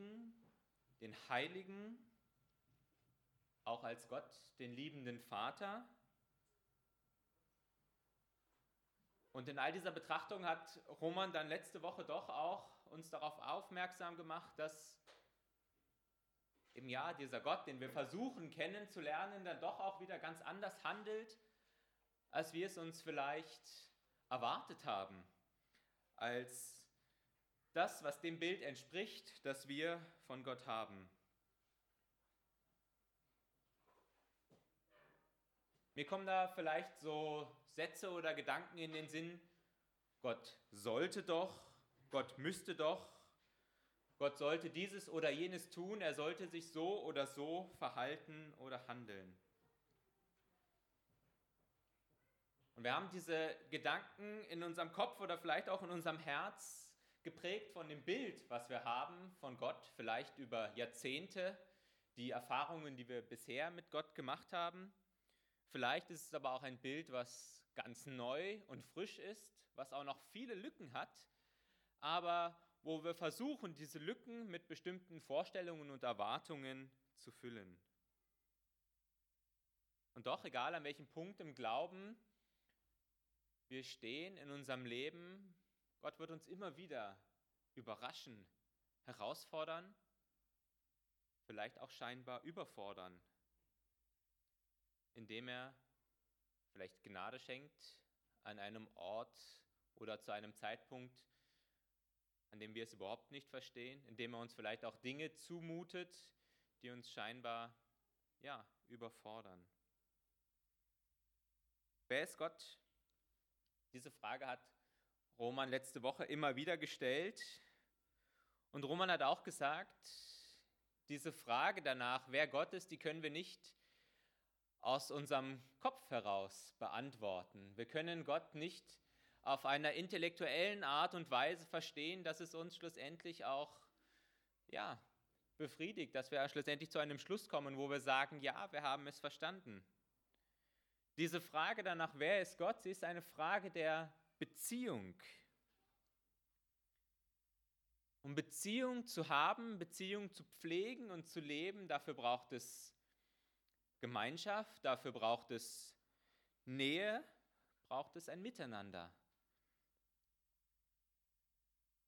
Allmächtigen, den Heiligen, auch als Gott, den liebenden Vater. Und in all dieser Betrachtung hat Roman dann letzte Woche doch auch uns darauf aufmerksam gemacht, dass im Jahr dieser Gott, den wir versuchen kennenzulernen, dann doch auch wieder ganz anders handelt, als wir es uns vielleicht erwartet haben, als das, was dem Bild entspricht, das wir von Gott haben. Mir kommen da vielleicht so Sätze oder Gedanken in den Sinn, Gott sollte doch, Gott müsste doch, Gott sollte dieses oder jenes tun, er sollte sich so oder so verhalten oder handeln. Und wir haben diese Gedanken in unserem Kopf oder vielleicht auch in unserem Herz geprägt von dem Bild, was wir haben von Gott, vielleicht über Jahrzehnte, die Erfahrungen, die wir bisher mit Gott gemacht haben. Vielleicht ist es aber auch ein Bild, was ganz neu und frisch ist, was auch noch viele Lücken hat, aber wo wir versuchen, diese Lücken mit bestimmten Vorstellungen und Erwartungen zu füllen. Und doch, egal an welchem Punkt im Glauben wir stehen in unserem Leben, Gott wird uns immer wieder überraschen, herausfordern, vielleicht auch scheinbar überfordern, indem er vielleicht Gnade schenkt an einem Ort oder zu einem Zeitpunkt, an dem wir es überhaupt nicht verstehen, indem er uns vielleicht auch Dinge zumutet, die uns scheinbar ja, überfordern. Wer ist Gott? Diese Frage hat Roman letzte Woche immer wieder gestellt. Und Roman hat auch gesagt, diese Frage danach, wer Gott ist, die können wir nicht aus unserem Kopf heraus beantworten. Wir können Gott nicht auf einer intellektuellen Art und Weise verstehen, dass es uns schlussendlich auch ja, befriedigt, dass wir schlussendlich zu einem Schluss kommen, wo wir sagen, ja, wir haben es verstanden. Diese Frage danach, wer ist Gott, sie ist eine Frage der Beziehung. Um Beziehung zu haben, Beziehung zu pflegen und zu leben, dafür braucht es Gemeinschaft, dafür braucht es Nähe, braucht es ein Miteinander.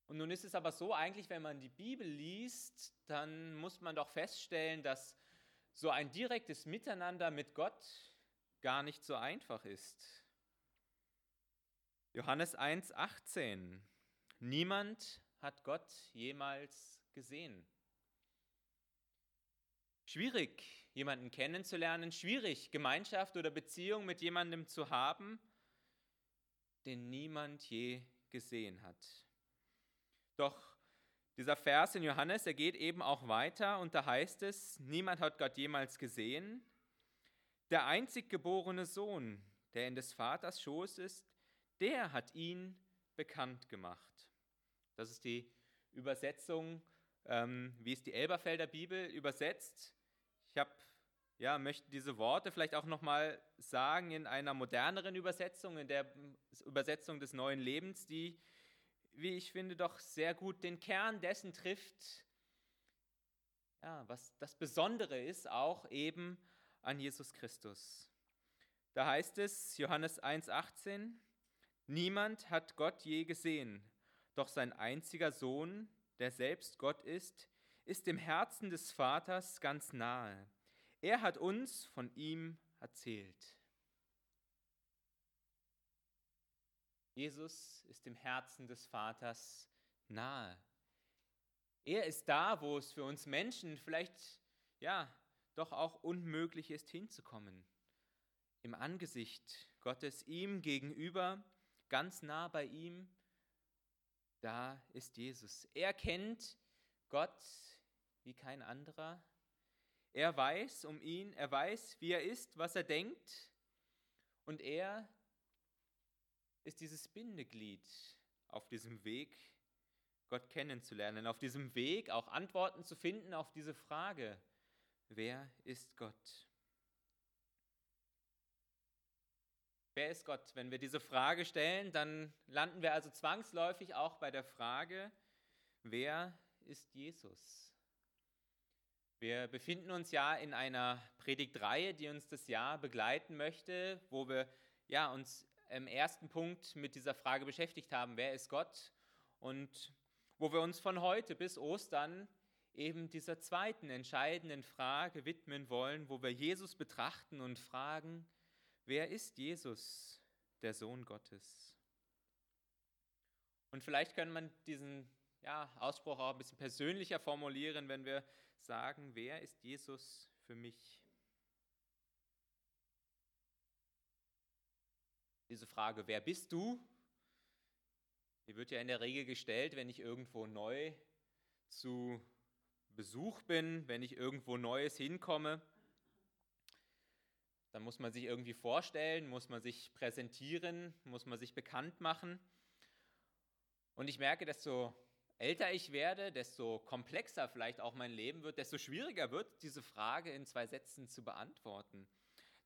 Und nun ist es aber so, eigentlich, wenn man die Bibel liest, dann muss man doch feststellen, dass so ein direktes Miteinander mit Gott gar nicht so einfach ist. Johannes 1,18. Niemand hat Gott jemals gesehen. Schwierig, jemanden kennenzulernen, schwierig, Gemeinschaft oder Beziehung mit jemandem zu haben, den niemand je gesehen hat. Doch dieser Vers in Johannes, er geht eben auch weiter und da heißt es, niemand hat Gott jemals gesehen. Der einzig geborene Sohn, der in des Vaters Schoß ist, der hat ihn bekannt gemacht. Das ist die Übersetzung, ähm, wie es die Elberfelder Bibel übersetzt. Ich habe ja, möchte diese Worte vielleicht auch nochmal sagen in einer moderneren Übersetzung, in der Übersetzung des neuen Lebens, die wie ich finde, doch sehr gut den Kern dessen trifft, ja, was das Besondere ist, auch eben an Jesus Christus. Da heißt es, Johannes 1,18, niemand hat Gott je gesehen, doch sein einziger Sohn, der selbst Gott ist, ist dem Herzen des Vaters ganz nahe. Er hat uns von ihm erzählt. Jesus ist dem Herzen des Vaters nahe. Er ist da, wo es für uns Menschen vielleicht ja doch auch unmöglich ist hinzukommen. Im Angesicht Gottes ihm gegenüber, ganz nah bei ihm, da ist Jesus. Er kennt Gott wie kein anderer. Er weiß um ihn, er weiß, wie er ist, was er denkt. Und er ist dieses Bindeglied auf diesem Weg, Gott kennenzulernen, auf diesem Weg auch Antworten zu finden auf diese Frage, wer ist Gott? Wer ist Gott? Wenn wir diese Frage stellen, dann landen wir also zwangsläufig auch bei der Frage, wer ist Jesus? Wir befinden uns ja in einer Predigtreihe, die uns das Jahr begleiten möchte, wo wir ja, uns im ersten Punkt mit dieser Frage beschäftigt haben, wer ist Gott? Und wo wir uns von heute bis Ostern eben dieser zweiten entscheidenden Frage widmen wollen, wo wir Jesus betrachten und fragen, wer ist Jesus, der Sohn Gottes? Und vielleicht kann man diesen ja, Ausspruch auch ein bisschen persönlicher formulieren, wenn wir sagen, wer ist Jesus für mich? Diese Frage, wer bist du? Die wird ja in der Regel gestellt, wenn ich irgendwo neu zu Besuch bin, wenn ich irgendwo Neues hinkomme. Dann muss man sich irgendwie vorstellen, muss man sich präsentieren, muss man sich bekannt machen. Und ich merke, desto älter ich werde, desto komplexer vielleicht auch mein Leben wird, desto schwieriger wird diese Frage in zwei Sätzen zu beantworten.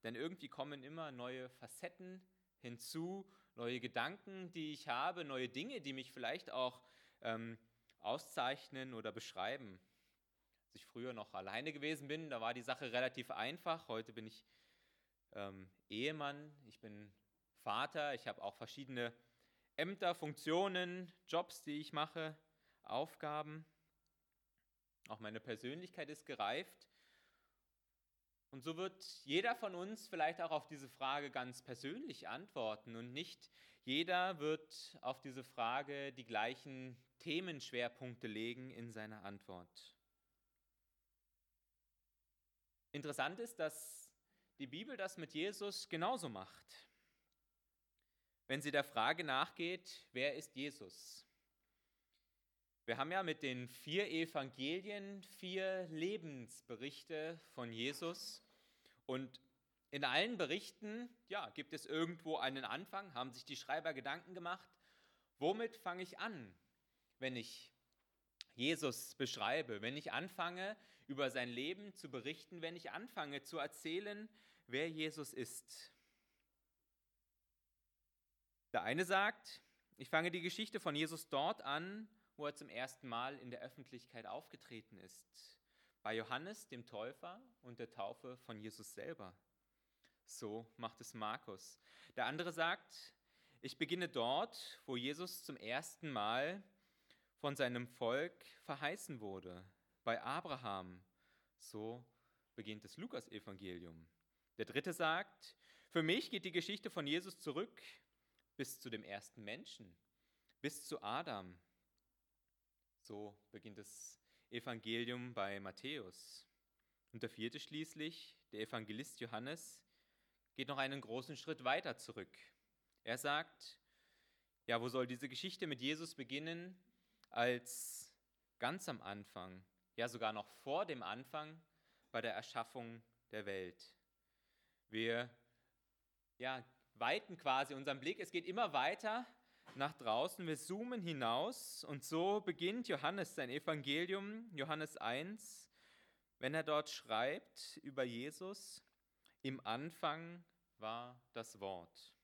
Denn irgendwie kommen immer neue Facetten hinzu, neue Gedanken, die ich habe, neue Dinge, die mich vielleicht auch ähm, auszeichnen oder beschreiben. Als ich früher noch alleine gewesen bin, da war die Sache relativ einfach. Heute bin ich ähm, Ehemann, ich bin Vater, ich habe auch verschiedene Ämter, Funktionen, Jobs, die ich mache. Aufgaben. Auch meine Persönlichkeit ist gereift. Und so wird jeder von uns vielleicht auch auf diese Frage ganz persönlich antworten und nicht jeder wird auf diese Frage die gleichen Themenschwerpunkte legen in seiner Antwort. Interessant ist, dass die Bibel das mit Jesus genauso macht. Wenn sie der Frage nachgeht, wer ist Jesus? Wir haben ja mit den vier Evangelien vier Lebensberichte von Jesus und in allen Berichten ja, gibt es irgendwo einen Anfang, haben sich die Schreiber Gedanken gemacht, womit fange ich an, wenn ich Jesus beschreibe, wenn ich anfange, über sein Leben zu berichten, wenn ich anfange zu erzählen, wer Jesus ist. Der eine sagt, ich fange die Geschichte von Jesus dort an, wo er zum ersten Mal in der Öffentlichkeit aufgetreten ist. Bei Johannes, dem Täufer, und der Taufe von Jesus selber. So macht es Markus. Der andere sagt, ich beginne dort, wo Jesus zum ersten Mal von seinem Volk verheißen wurde, bei Abraham. So beginnt das Lukas-Evangelium. Der dritte sagt, für mich geht die Geschichte von Jesus zurück bis zu dem ersten Menschen, bis zu Adam. So beginnt das Evangelium bei Matthäus. Und der vierte schließlich, der Evangelist Johannes, geht noch einen großen Schritt weiter zurück. Er sagt, ja, wo soll diese Geschichte mit Jesus beginnen, als ganz am Anfang, ja sogar noch vor dem Anfang bei der Erschaffung der Welt. Wir ja, weiten quasi unseren Blick, es geht immer weiter nach draußen, wir zoomen hinaus. Und so beginnt Johannes sein Evangelium, Johannes 1, wenn er dort schreibt über Jesus, im Anfang war das Wort.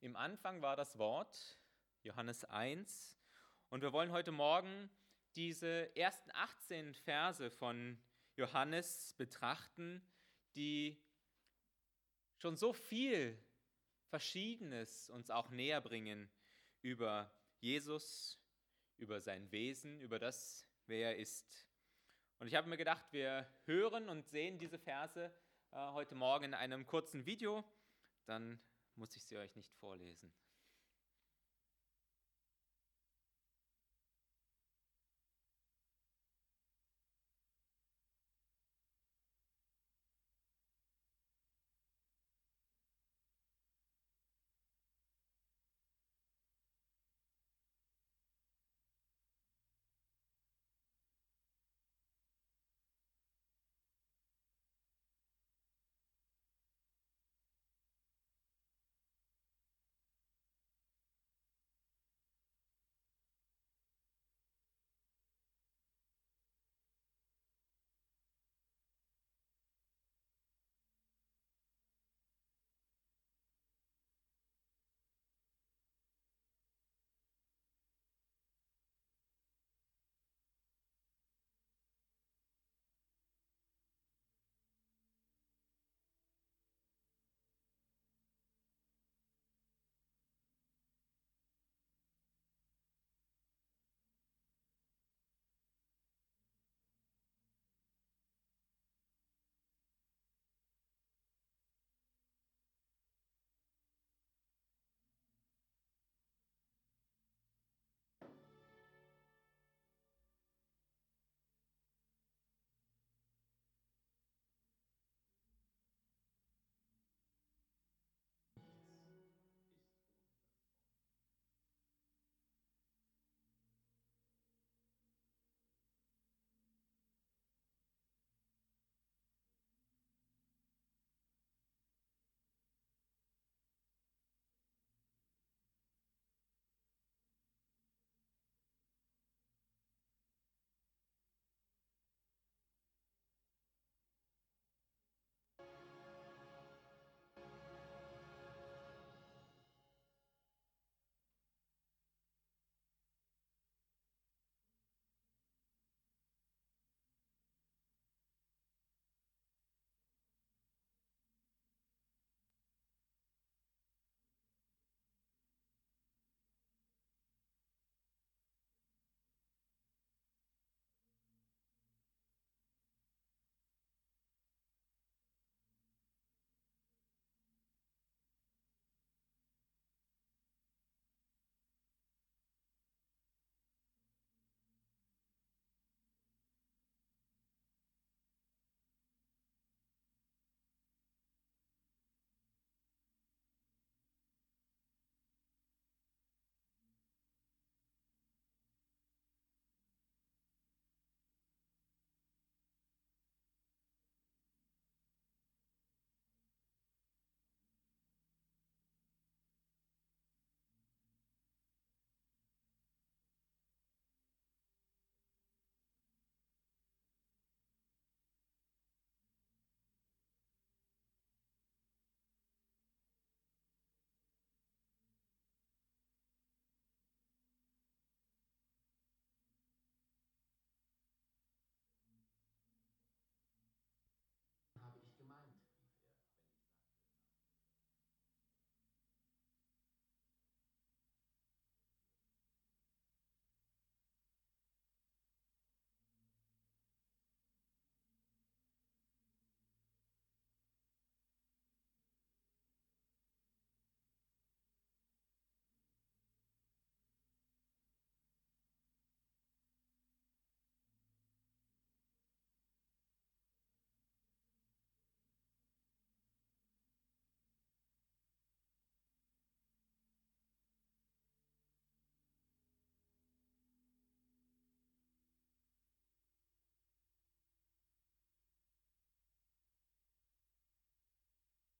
Im Anfang war das Wort, Johannes 1, und wir wollen heute Morgen diese ersten 18 Verse von Johannes betrachten, die schon so viel Verschiedenes uns auch näher bringen über Jesus, über sein Wesen, über das, wer er ist. Und ich habe mir gedacht, wir hören und sehen diese Verse äh, heute Morgen in einem kurzen Video, dann muss ich sie euch nicht vorlesen.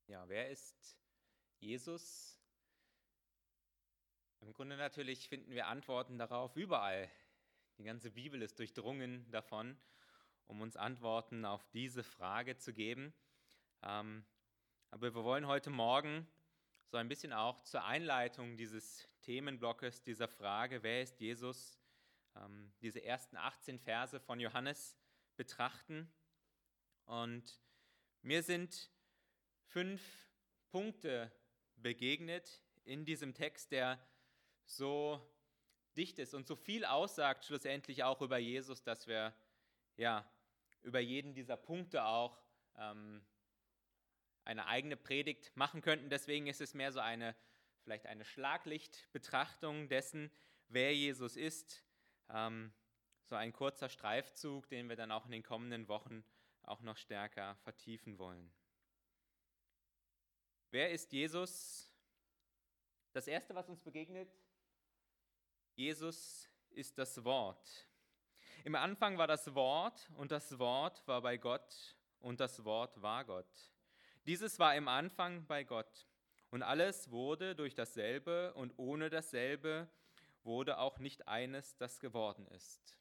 Ja, wer ist Jesus? Im Grunde natürlich finden wir Antworten darauf überall. Die ganze Bibel ist durchdrungen davon, um uns Antworten auf diese Frage zu geben. Ähm, aber wir wollen heute Morgen so ein bisschen auch zur Einleitung dieses Themenblocks, dieser Frage, wer ist Jesus, ähm, diese ersten 18 Verse von Johannes betrachten. Und mir sind fünf Punkte begegnet in diesem Text, der so dicht ist und so viel aussagt, schlussendlich auch über Jesus, dass wir ja über jeden dieser Punkte auch ähm, eine eigene Predigt machen könnten. Deswegen ist es mehr so eine, vielleicht eine Schlaglichtbetrachtung dessen, wer Jesus ist. Ähm, so ein kurzer Streifzug, den wir dann auch in den kommenden Wochen auch noch stärker vertiefen wollen. Wer ist Jesus? Das Erste, was uns begegnet, Jesus ist das Wort. Im Anfang war das Wort und das Wort war bei Gott und das Wort war Gott. Dieses war im Anfang bei Gott und alles wurde durch dasselbe und ohne dasselbe wurde auch nicht eines, das geworden ist.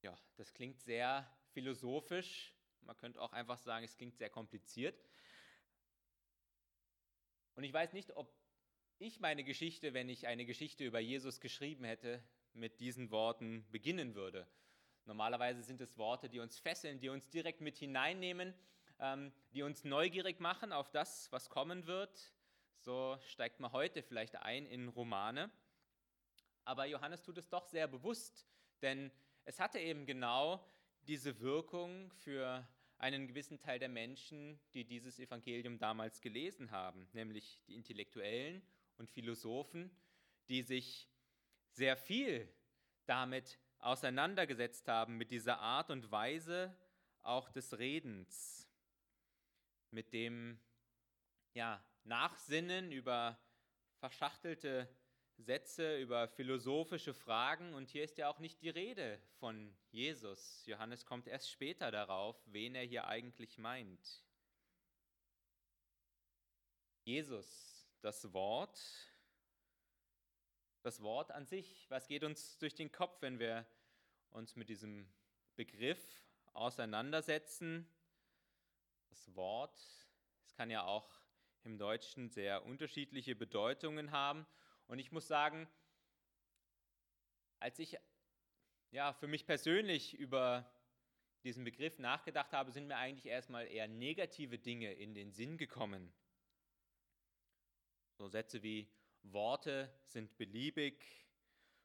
Ja, das klingt sehr philosophisch. Man könnte auch einfach sagen, es klingt sehr kompliziert. Und ich weiß nicht, ob ich meine Geschichte, wenn ich eine Geschichte über Jesus geschrieben hätte, mit diesen Worten beginnen würde. Normalerweise sind es Worte, die uns fesseln, die uns direkt mit hineinnehmen, ähm, die uns neugierig machen auf das, was kommen wird. So steigt man heute vielleicht ein in Romane. Aber Johannes tut es doch sehr bewusst, denn es hatte eben genau diese Wirkung für einen gewissen Teil der Menschen, die dieses Evangelium damals gelesen haben, nämlich die Intellektuellen und Philosophen, die sich sehr viel damit auseinandergesetzt haben, mit dieser Art und Weise auch des Redens, mit dem ja, Nachsinnen über verschachtelte Sätze, über philosophische Fragen. Und hier ist ja auch nicht die Rede von Jesus. Johannes kommt erst später darauf, wen er hier eigentlich meint. Jesus, das Wort, das Wort an sich, was geht uns durch den Kopf, wenn wir uns mit diesem Begriff auseinandersetzen? Das Wort, es kann ja auch im Deutschen sehr unterschiedliche Bedeutungen haben. Und ich muss sagen, als ich ja, für mich persönlich über diesen Begriff nachgedacht habe, sind mir eigentlich erstmal eher negative Dinge in den Sinn gekommen. So Sätze wie Worte sind beliebig,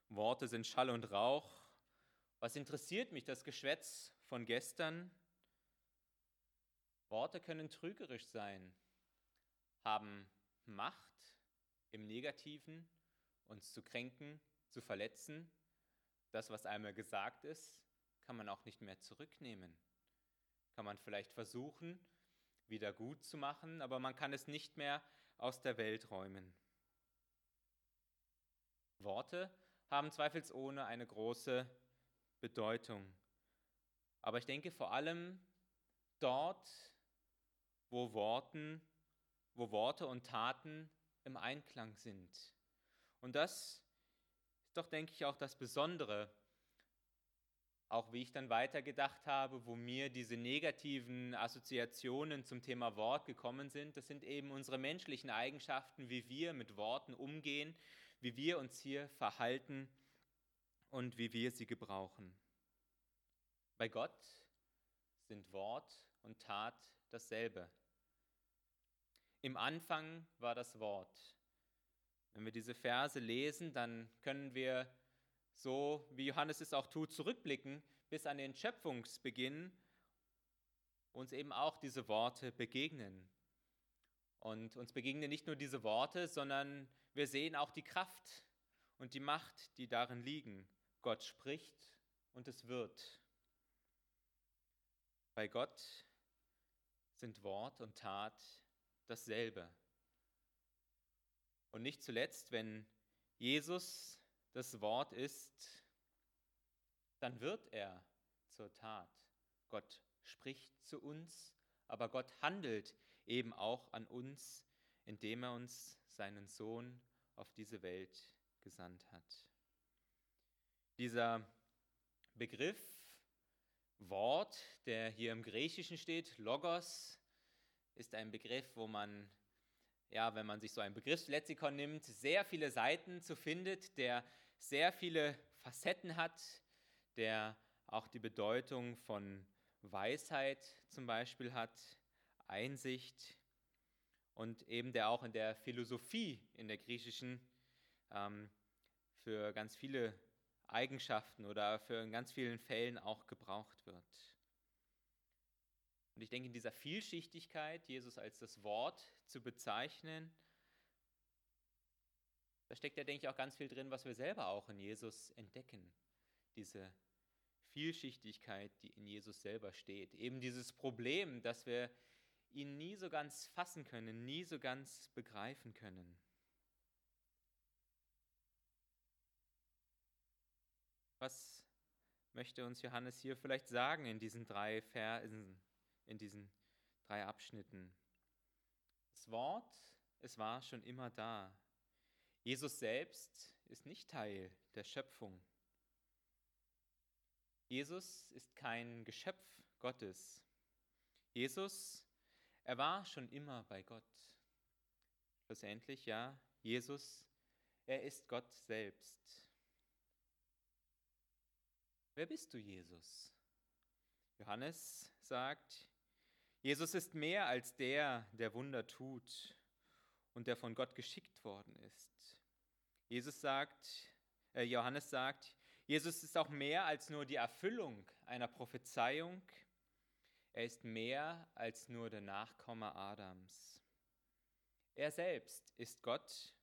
Worte sind Schall und Rauch. Was interessiert mich das Geschwätz von gestern? Worte können trügerisch sein, haben Macht im Negativen, uns zu kränken, zu verletzen. Das, was einmal gesagt ist, kann man auch nicht mehr zurücknehmen. Kann man vielleicht versuchen, wieder gut zu machen, aber man kann es nicht mehr aus der Welt räumen. Worte haben zweifelsohne eine große Bedeutung. Aber ich denke vor allem dort, wo, Worten, wo Worte und Taten im Einklang sind. Und das ist doch, denke ich, auch das Besondere auch wie ich dann weitergedacht habe, wo mir diese negativen Assoziationen zum Thema Wort gekommen sind, das sind eben unsere menschlichen Eigenschaften, wie wir mit Worten umgehen, wie wir uns hier verhalten und wie wir sie gebrauchen. Bei Gott sind Wort und Tat dasselbe. Im Anfang war das Wort. Wenn wir diese Verse lesen, dann können wir so wie Johannes es auch tut, zurückblicken bis an den Schöpfungsbeginn, uns eben auch diese Worte begegnen. Und uns begegnen nicht nur diese Worte, sondern wir sehen auch die Kraft und die Macht, die darin liegen. Gott spricht und es wird. Bei Gott sind Wort und Tat dasselbe. Und nicht zuletzt, wenn Jesus das Wort ist, dann wird er zur Tat. Gott spricht zu uns aber Gott handelt eben auch an uns, indem er uns seinen Sohn auf diese Welt gesandt hat. Dieser Begriff, Wort, der hier im Griechischen steht, Logos, ist ein Begriff, wo man, ja, wenn man sich so ein Begriffslexikon nimmt, sehr viele Seiten zu findet, der sehr viele Facetten hat, der auch die Bedeutung von Weisheit zum Beispiel hat, Einsicht und eben der auch in der Philosophie in der griechischen ähm, für ganz viele Eigenschaften oder für in ganz vielen Fällen auch gebraucht wird. Und ich denke, in dieser Vielschichtigkeit, Jesus als das Wort zu bezeichnen, da steckt ja, denke ich, auch ganz viel drin, was wir selber auch in Jesus entdecken. Diese Vielschichtigkeit, die in Jesus selber steht. Eben dieses Problem, dass wir ihn nie so ganz fassen können, nie so ganz begreifen können. Was möchte uns Johannes hier vielleicht sagen in diesen drei Versen, in diesen drei Abschnitten? Das Wort, es war schon immer da. Jesus selbst ist nicht Teil der Schöpfung. Jesus ist kein Geschöpf Gottes. Jesus, er war schon immer bei Gott. Schlussendlich, ja, Jesus, er ist Gott selbst. Wer bist du, Jesus? Johannes sagt, Jesus ist mehr als der, der Wunder tut und der von Gott geschickt worden ist. Jesus sagt, äh, Johannes sagt, Jesus ist auch mehr als nur die Erfüllung einer Prophezeiung. Er ist mehr als nur der Nachkomme Adams. Er selbst ist Gott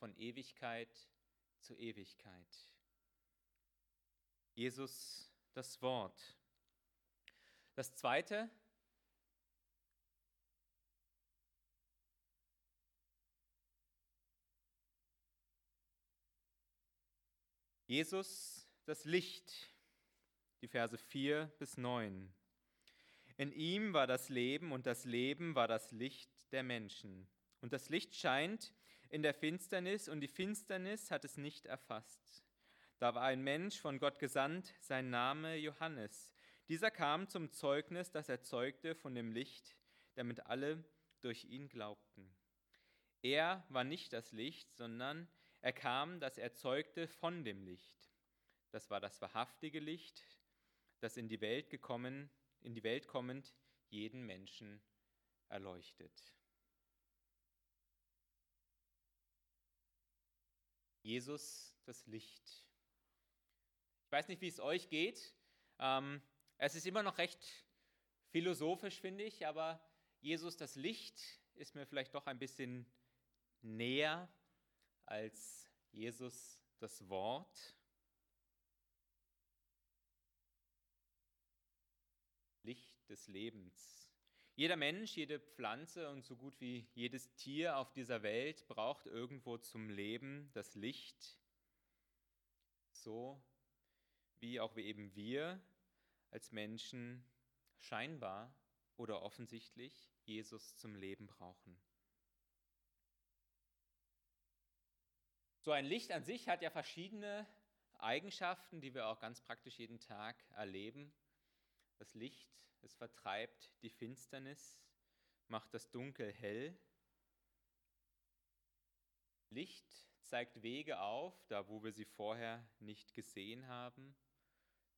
von Ewigkeit zu Ewigkeit. Jesus das Wort. Das zweite, Jesus das Licht, die Verse 4 bis 9. In ihm war das Leben und das Leben war das Licht der Menschen. Und das Licht scheint in der Finsternis und die Finsternis hat es nicht erfasst. Da war ein Mensch von Gott gesandt, sein Name Johannes. Dieser kam zum Zeugnis, das er zeugte von dem Licht, damit alle durch ihn glaubten. Er war nicht das Licht, sondern er kam, dass er zeugte von dem Licht. Das war das wahrhaftige Licht, das in die Welt gekommen, in die Welt kommend jeden Menschen erleuchtet. Jesus das Licht. Ich weiß nicht, wie es euch geht. Ähm, es ist immer noch recht philosophisch, finde ich, aber Jesus, das Licht, ist mir vielleicht doch ein bisschen näher als Jesus, das Wort. Licht des Lebens. Jeder Mensch, jede Pflanze und so gut wie jedes Tier auf dieser Welt braucht irgendwo zum Leben das Licht. So wie auch eben wir als Menschen scheinbar oder offensichtlich Jesus zum Leben brauchen. So ein Licht an sich hat ja verschiedene Eigenschaften, die wir auch ganz praktisch jeden Tag erleben. Das Licht, es vertreibt die Finsternis, macht das Dunkel hell. Licht zeigt Wege auf, da wo wir sie vorher nicht gesehen haben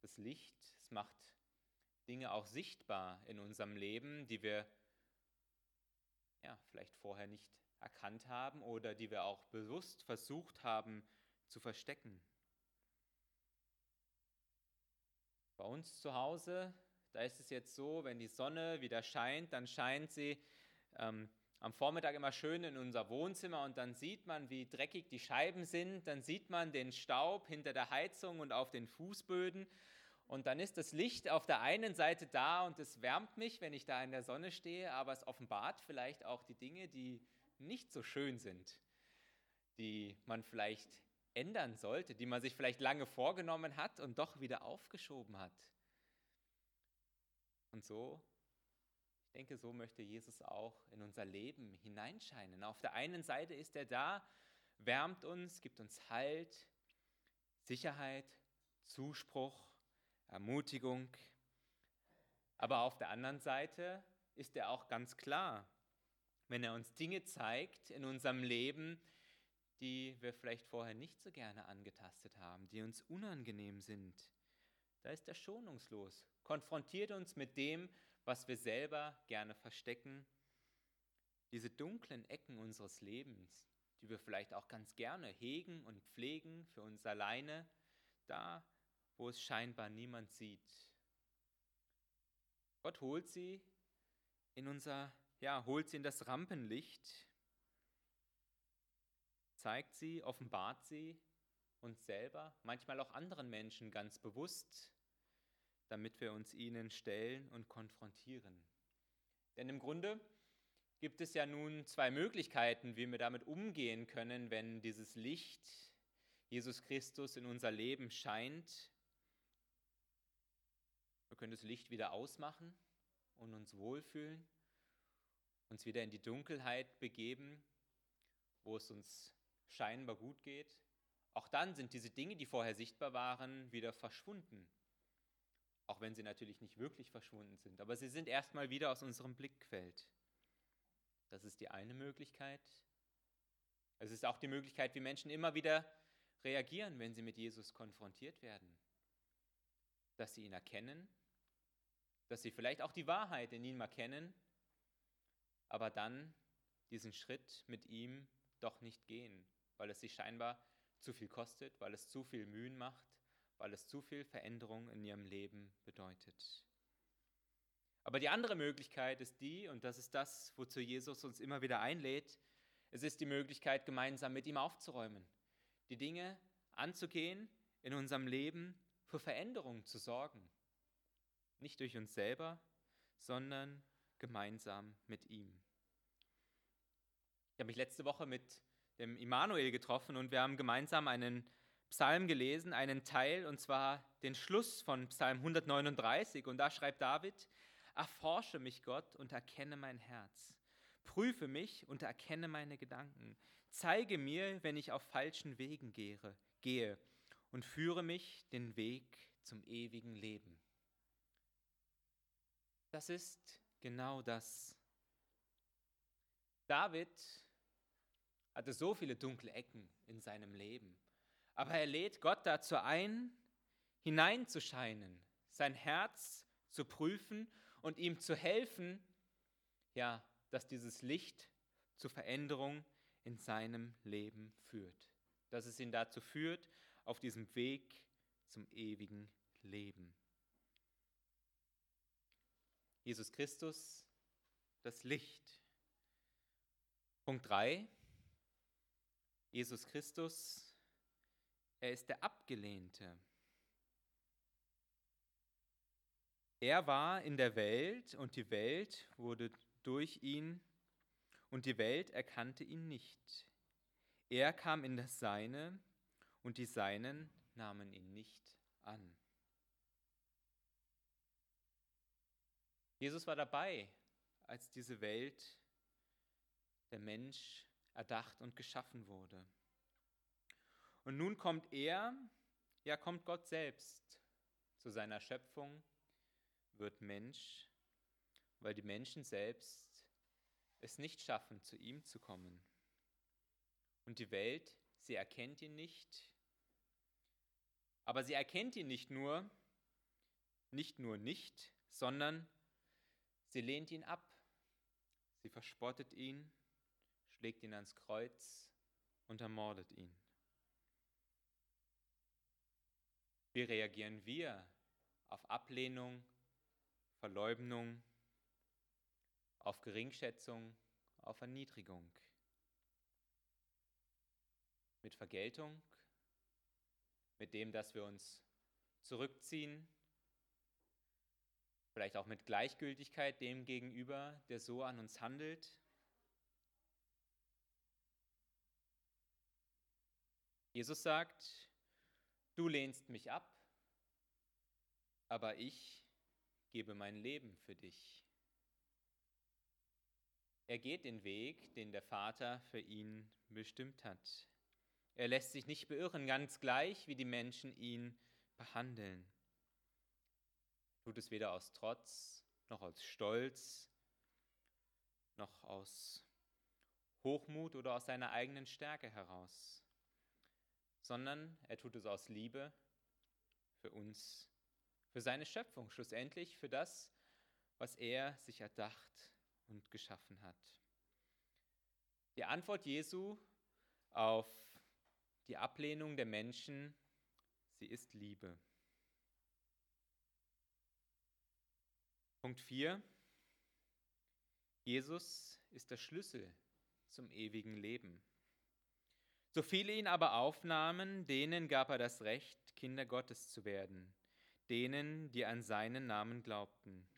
das Licht, es macht Dinge auch sichtbar in unserem Leben, die wir ja, vielleicht vorher nicht erkannt haben oder die wir auch bewusst versucht haben zu verstecken. Bei uns zu Hause, da ist es jetzt so, wenn die Sonne wieder scheint, dann scheint sie ähm, am Vormittag immer schön in unser Wohnzimmer und dann sieht man, wie dreckig die Scheiben sind, dann sieht man den Staub hinter der Heizung und auf den Fußböden und dann ist das Licht auf der einen Seite da und es wärmt mich, wenn ich da in der Sonne stehe, aber es offenbart vielleicht auch die Dinge, die nicht so schön sind, die man vielleicht ändern sollte, die man sich vielleicht lange vorgenommen hat und doch wieder aufgeschoben hat. Und so, Ich denke, so möchte Jesus auch in unser Leben hineinscheinen. Auf der einen Seite ist er da, wärmt uns, gibt uns Halt, Sicherheit, Zuspruch, Ermutigung. Aber auf der anderen Seite ist er auch ganz klar, wenn er uns Dinge zeigt in unserem Leben, die wir vielleicht vorher nicht so gerne angetastet haben, die uns unangenehm sind. Da ist er schonungslos, konfrontiert uns mit dem, was wir selber gerne verstecken, diese dunklen Ecken unseres Lebens, die wir vielleicht auch ganz gerne hegen und pflegen für uns alleine, da, wo es scheinbar niemand sieht. Gott holt sie in unser, ja, holt sie in das Rampenlicht, zeigt sie, offenbart sie uns selber, manchmal auch anderen Menschen ganz bewusst, damit wir uns ihnen stellen und konfrontieren. Denn im Grunde gibt es ja nun zwei Möglichkeiten, wie wir damit umgehen können, wenn dieses Licht Jesus Christus in unser Leben scheint. Wir können das Licht wieder ausmachen und uns wohlfühlen, uns wieder in die Dunkelheit begeben, wo es uns scheinbar gut geht. Auch dann sind diese Dinge, die vorher sichtbar waren, wieder verschwunden. Auch wenn sie natürlich nicht wirklich verschwunden sind, aber sie sind erstmal wieder aus unserem Blickfeld. Das ist die eine Möglichkeit. Es ist auch die Möglichkeit, wie Menschen immer wieder reagieren, wenn sie mit Jesus konfrontiert werden. Dass sie ihn erkennen, dass sie vielleicht auch die Wahrheit in ihm erkennen, aber dann diesen Schritt mit ihm doch nicht gehen, weil es sie scheinbar zu viel kostet, weil es zu viel Mühen macht, weil es zu viel Veränderung in ihrem Leben bedeutet. Aber die andere Möglichkeit ist die, und das ist das, wozu Jesus uns immer wieder einlädt, es ist die Möglichkeit, gemeinsam mit ihm aufzuräumen, die Dinge anzugehen, in unserem Leben für Veränderungen zu sorgen. Nicht durch uns selber, sondern gemeinsam mit ihm. Ich habe mich letzte Woche mit dem Immanuel getroffen und wir haben gemeinsam einen Psalm gelesen, einen Teil, und zwar den Schluss von Psalm 139. Und da schreibt David, Erforsche mich, Gott, und erkenne mein Herz. Prüfe mich und erkenne meine Gedanken. Zeige mir, wenn ich auf falschen Wegen gehe, gehe und führe mich den Weg zum ewigen Leben. Das ist genau das. David hatte so viele dunkle Ecken in seinem Leben, aber er lädt Gott dazu ein, hineinzuscheinen, sein Herz zu prüfen und ihm zu helfen, ja, dass dieses Licht zur Veränderung in seinem Leben führt. Dass es ihn dazu führt, auf diesem Weg zum ewigen Leben. Jesus Christus, das Licht. Punkt 3. Jesus Christus, er ist der Abgelehnte. Er war in der Welt und die Welt wurde durch ihn und die Welt erkannte ihn nicht. Er kam in das Seine und die Seinen nahmen ihn nicht an. Jesus war dabei, als diese Welt, der Mensch, erdacht und geschaffen wurde. Und nun kommt er, ja kommt Gott selbst zu seiner Schöpfung wird Mensch, weil die Menschen selbst es nicht schaffen, zu ihm zu kommen. Und die Welt, sie erkennt ihn nicht, aber sie erkennt ihn nicht nur, nicht nur nicht, sondern sie lehnt ihn ab. Sie verspottet ihn, schlägt ihn ans Kreuz und ermordet ihn. Wie reagieren wir auf Ablehnung, Verleumdung, auf Geringschätzung, auf Erniedrigung. Mit Vergeltung, mit dem, dass wir uns zurückziehen, vielleicht auch mit Gleichgültigkeit dem gegenüber, der so an uns handelt. Jesus sagt, du lehnst mich ab, aber ich gebe mein Leben für dich. Er geht den Weg, den der Vater für ihn bestimmt hat. Er lässt sich nicht beirren, ganz gleich, wie die Menschen ihn behandeln. Tut es weder aus Trotz, noch aus Stolz, noch aus Hochmut oder aus seiner eigenen Stärke heraus, sondern er tut es aus Liebe für uns, für seine Schöpfung, schlussendlich für das, was er sich erdacht und geschaffen hat. Die Antwort Jesu auf die Ablehnung der Menschen, sie ist Liebe. Punkt 4. Jesus ist der Schlüssel zum ewigen Leben. So viele ihn aber aufnahmen, denen gab er das Recht, Kinder Gottes zu werden, denen, die an seinen Namen glaubten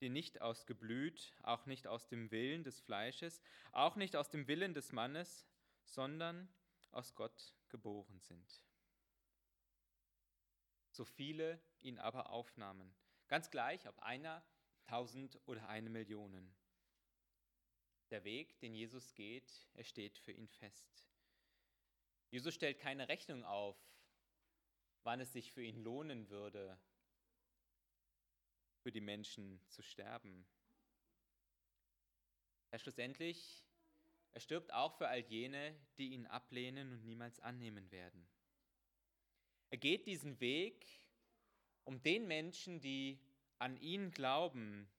die nicht aus Geblüt, auch nicht aus dem Willen des Fleisches, auch nicht aus dem Willen des Mannes, sondern aus Gott geboren sind. So viele ihn aber aufnahmen, ganz gleich, ob einer, tausend oder eine Million. Der Weg, den Jesus geht, er steht für ihn fest. Jesus stellt keine Rechnung auf, wann es sich für ihn lohnen würde, für die Menschen zu sterben. Er schlussendlich, er stirbt auch für all jene, die ihn ablehnen und niemals annehmen werden. Er geht diesen Weg, um den Menschen, die an ihn glauben,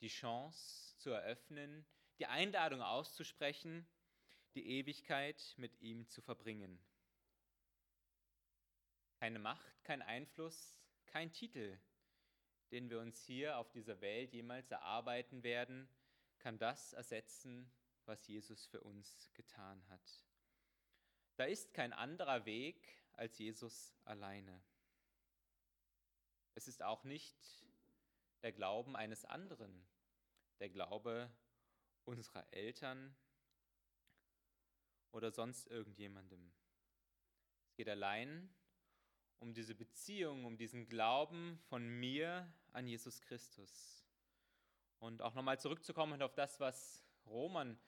die Chance zu eröffnen, die Einladung auszusprechen, die Ewigkeit mit ihm zu verbringen. Keine Macht, kein Einfluss, kein Titel, den wir uns hier auf dieser Welt jemals erarbeiten werden, kann das ersetzen, was Jesus für uns getan hat. Da ist kein anderer Weg als Jesus alleine. Es ist auch nicht der Glauben eines anderen, der Glaube unserer Eltern oder sonst irgendjemandem. Es geht allein um diese Beziehung, um diesen Glauben von mir an Jesus Christus. Und auch nochmal zurückzukommen auf das, was Roman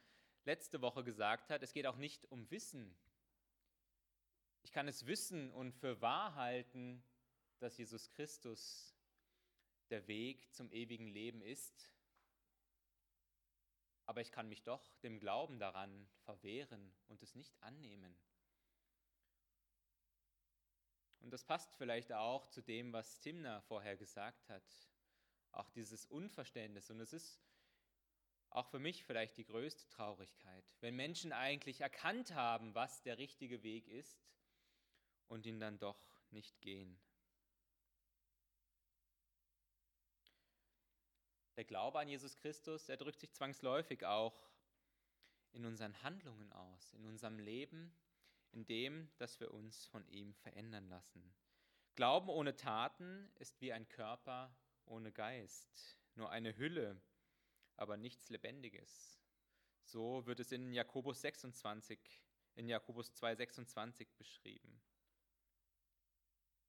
letzte Woche gesagt hat, es geht auch nicht um Wissen. Ich kann es wissen und für wahr halten, dass Jesus Christus der Weg zum ewigen Leben ist. Aber ich kann mich doch dem Glauben daran verwehren und es nicht annehmen. Und das passt vielleicht auch zu dem, was Timna vorher gesagt hat. Auch dieses Unverständnis. Und es ist auch für mich vielleicht die größte Traurigkeit, wenn Menschen eigentlich erkannt haben, was der richtige Weg ist und ihn dann doch nicht gehen. Der Glaube an Jesus Christus, der drückt sich zwangsläufig auch in unseren Handlungen aus, in unserem Leben in dem, dass wir uns von ihm verändern lassen. Glauben ohne Taten ist wie ein Körper ohne Geist, nur eine Hülle, aber nichts Lebendiges. So wird es in Jakobus 26, in Jakobus 2,26 beschrieben.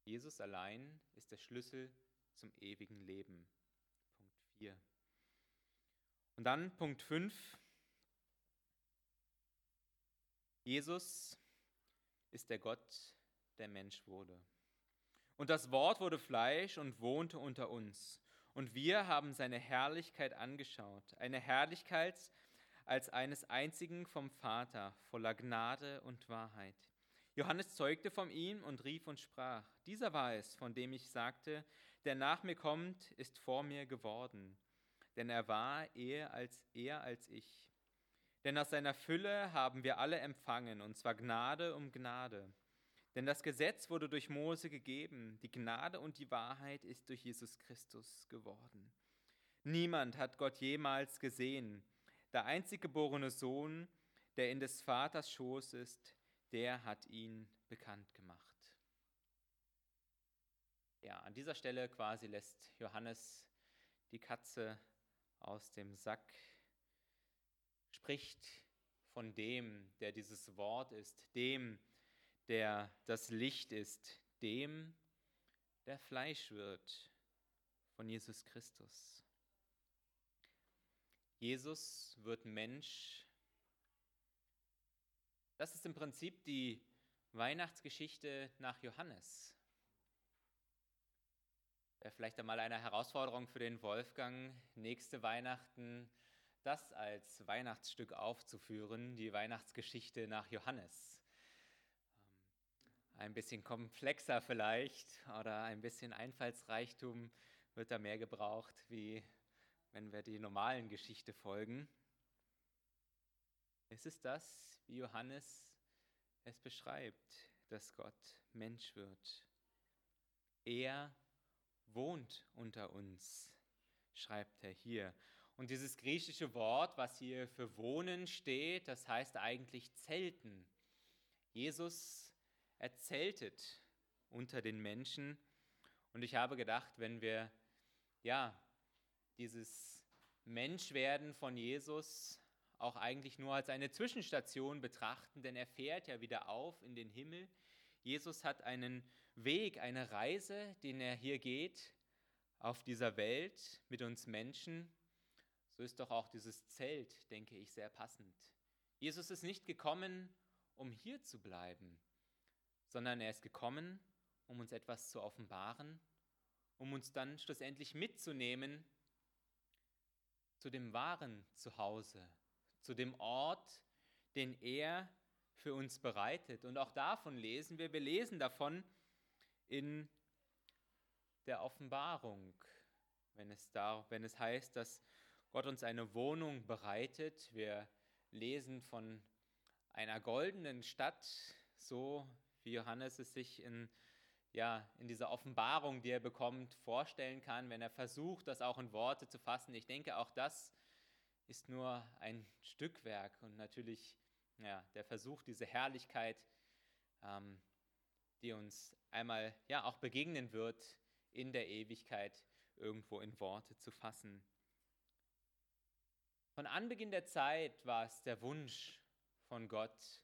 Jesus allein ist der Schlüssel zum ewigen Leben. 4. Und dann Punkt 5. Jesus ist der Gott, der Mensch wurde. Und das Wort wurde Fleisch und wohnte unter uns. Und wir haben seine Herrlichkeit angeschaut, eine Herrlichkeit als eines einzigen vom Vater, voller Gnade und Wahrheit. Johannes zeugte von ihm und rief und sprach, dieser war es, von dem ich sagte, der nach mir kommt, ist vor mir geworden, denn er war eher als er als ich. Denn aus seiner Fülle haben wir alle empfangen, und zwar Gnade um Gnade. Denn das Gesetz wurde durch Mose gegeben, die Gnade und die Wahrheit ist durch Jesus Christus geworden. Niemand hat Gott jemals gesehen. Der einzig geborene Sohn, der in des Vaters Schoß ist, der hat ihn bekannt gemacht. Ja, an dieser Stelle quasi lässt Johannes die Katze aus dem Sack spricht von dem, der dieses Wort ist, dem, der das Licht ist, dem, der Fleisch wird, von Jesus Christus. Jesus wird Mensch. Das ist im Prinzip die Weihnachtsgeschichte nach Johannes. Vielleicht einmal eine Herausforderung für den Wolfgang, nächste Weihnachten das als Weihnachtsstück aufzuführen, die Weihnachtsgeschichte nach Johannes. Ähm, ein bisschen komplexer vielleicht oder ein bisschen Einfallsreichtum wird da mehr gebraucht, wie wenn wir die normalen Geschichte folgen. Es ist das, wie Johannes es beschreibt, dass Gott Mensch wird. Er wohnt unter uns, schreibt er hier. Und dieses griechische Wort, was hier für wohnen steht, das heißt eigentlich zelten. Jesus erzeltet unter den Menschen. Und ich habe gedacht, wenn wir ja dieses Menschwerden von Jesus auch eigentlich nur als eine Zwischenstation betrachten, denn er fährt ja wieder auf in den Himmel. Jesus hat einen Weg, eine Reise, den er hier geht auf dieser Welt mit uns Menschen. So ist doch auch dieses Zelt, denke ich, sehr passend. Jesus ist nicht gekommen, um hier zu bleiben, sondern er ist gekommen, um uns etwas zu offenbaren, um uns dann schlussendlich mitzunehmen zu dem wahren Zuhause, zu dem Ort, den er für uns bereitet. Und auch davon lesen wir. Wir lesen davon in der Offenbarung, wenn es, da, wenn es heißt, dass Gott uns eine Wohnung bereitet. Wir lesen von einer goldenen Stadt, so wie Johannes es sich in, ja, in dieser Offenbarung, die er bekommt, vorstellen kann, wenn er versucht, das auch in Worte zu fassen. Ich denke, auch das ist nur ein Stückwerk und natürlich ja, der Versuch, diese Herrlichkeit, ähm, die uns einmal ja auch begegnen wird in der Ewigkeit, irgendwo in Worte zu fassen. Von Anbeginn der Zeit war es der Wunsch von Gott,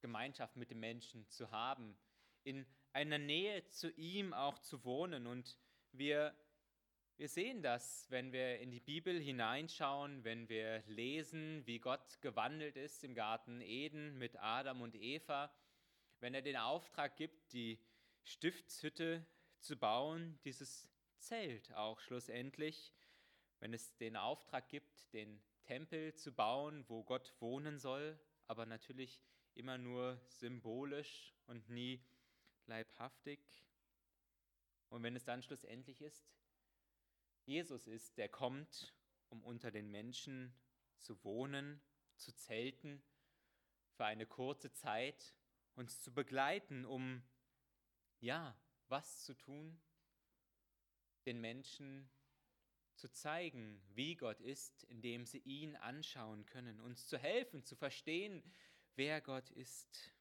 Gemeinschaft mit dem Menschen zu haben, in einer Nähe zu ihm auch zu wohnen. Und wir, wir sehen das, wenn wir in die Bibel hineinschauen, wenn wir lesen, wie Gott gewandelt ist im Garten Eden mit Adam und Eva, wenn er den Auftrag gibt, die Stiftshütte zu bauen, dieses Zelt auch schlussendlich, wenn es den Auftrag gibt, den Tempel zu bauen, wo Gott wohnen soll, aber natürlich immer nur symbolisch und nie leibhaftig. Und wenn es dann schlussendlich ist, Jesus ist, der kommt, um unter den Menschen zu wohnen, zu zelten, für eine kurze Zeit, uns zu begleiten, um, ja, was zu tun? Den Menschen zu zeigen, wie Gott ist, indem sie ihn anschauen können, uns zu helfen, zu verstehen, wer Gott ist.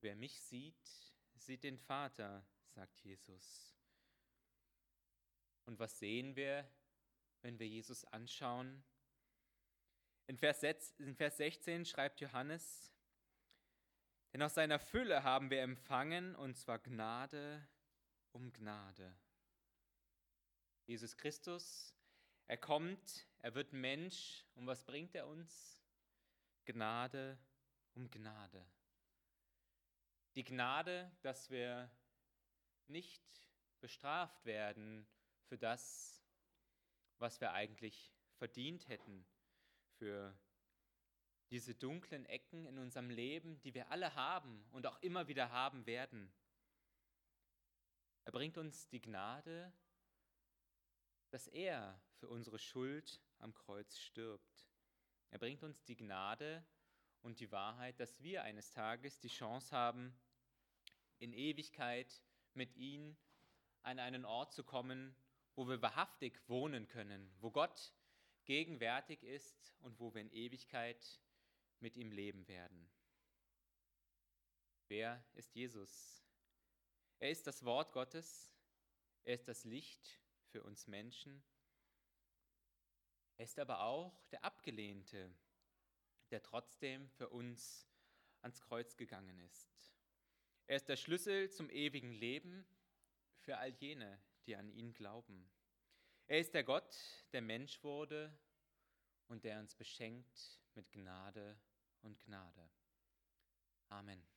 Wer mich sieht, sieht den Vater, sagt Jesus. Und was sehen wir, wenn wir Jesus anschauen? In Vers, 16 schreibt Johannes, denn aus seiner Fülle haben wir empfangen, und zwar Gnade um Gnade. Jesus Christus, er kommt, er wird Mensch und was bringt er uns? Gnade um Gnade. Die Gnade, dass wir nicht bestraft werden für das, was wir eigentlich verdient hätten, für diese dunklen Ecken in unserem Leben, die wir alle haben und auch immer wieder haben werden. Er bringt uns die Gnade, dass er für unsere Schuld am Kreuz stirbt. Er bringt uns die Gnade und die Wahrheit, dass wir eines Tages die Chance haben, in Ewigkeit mit ihm an einen Ort zu kommen, wo wir wahrhaftig wohnen können, wo Gott gegenwärtig ist und wo wir in Ewigkeit mit ihm leben werden. Wer ist Jesus? Er ist das Wort Gottes, er ist das Licht für uns Menschen. Er ist aber auch der Abgelehnte, der trotzdem für uns ans Kreuz gegangen ist. Er ist der Schlüssel zum ewigen Leben für all jene, die an ihn glauben. Er ist der Gott, der Mensch wurde und der uns beschenkt mit Gnade und Gnade. Amen.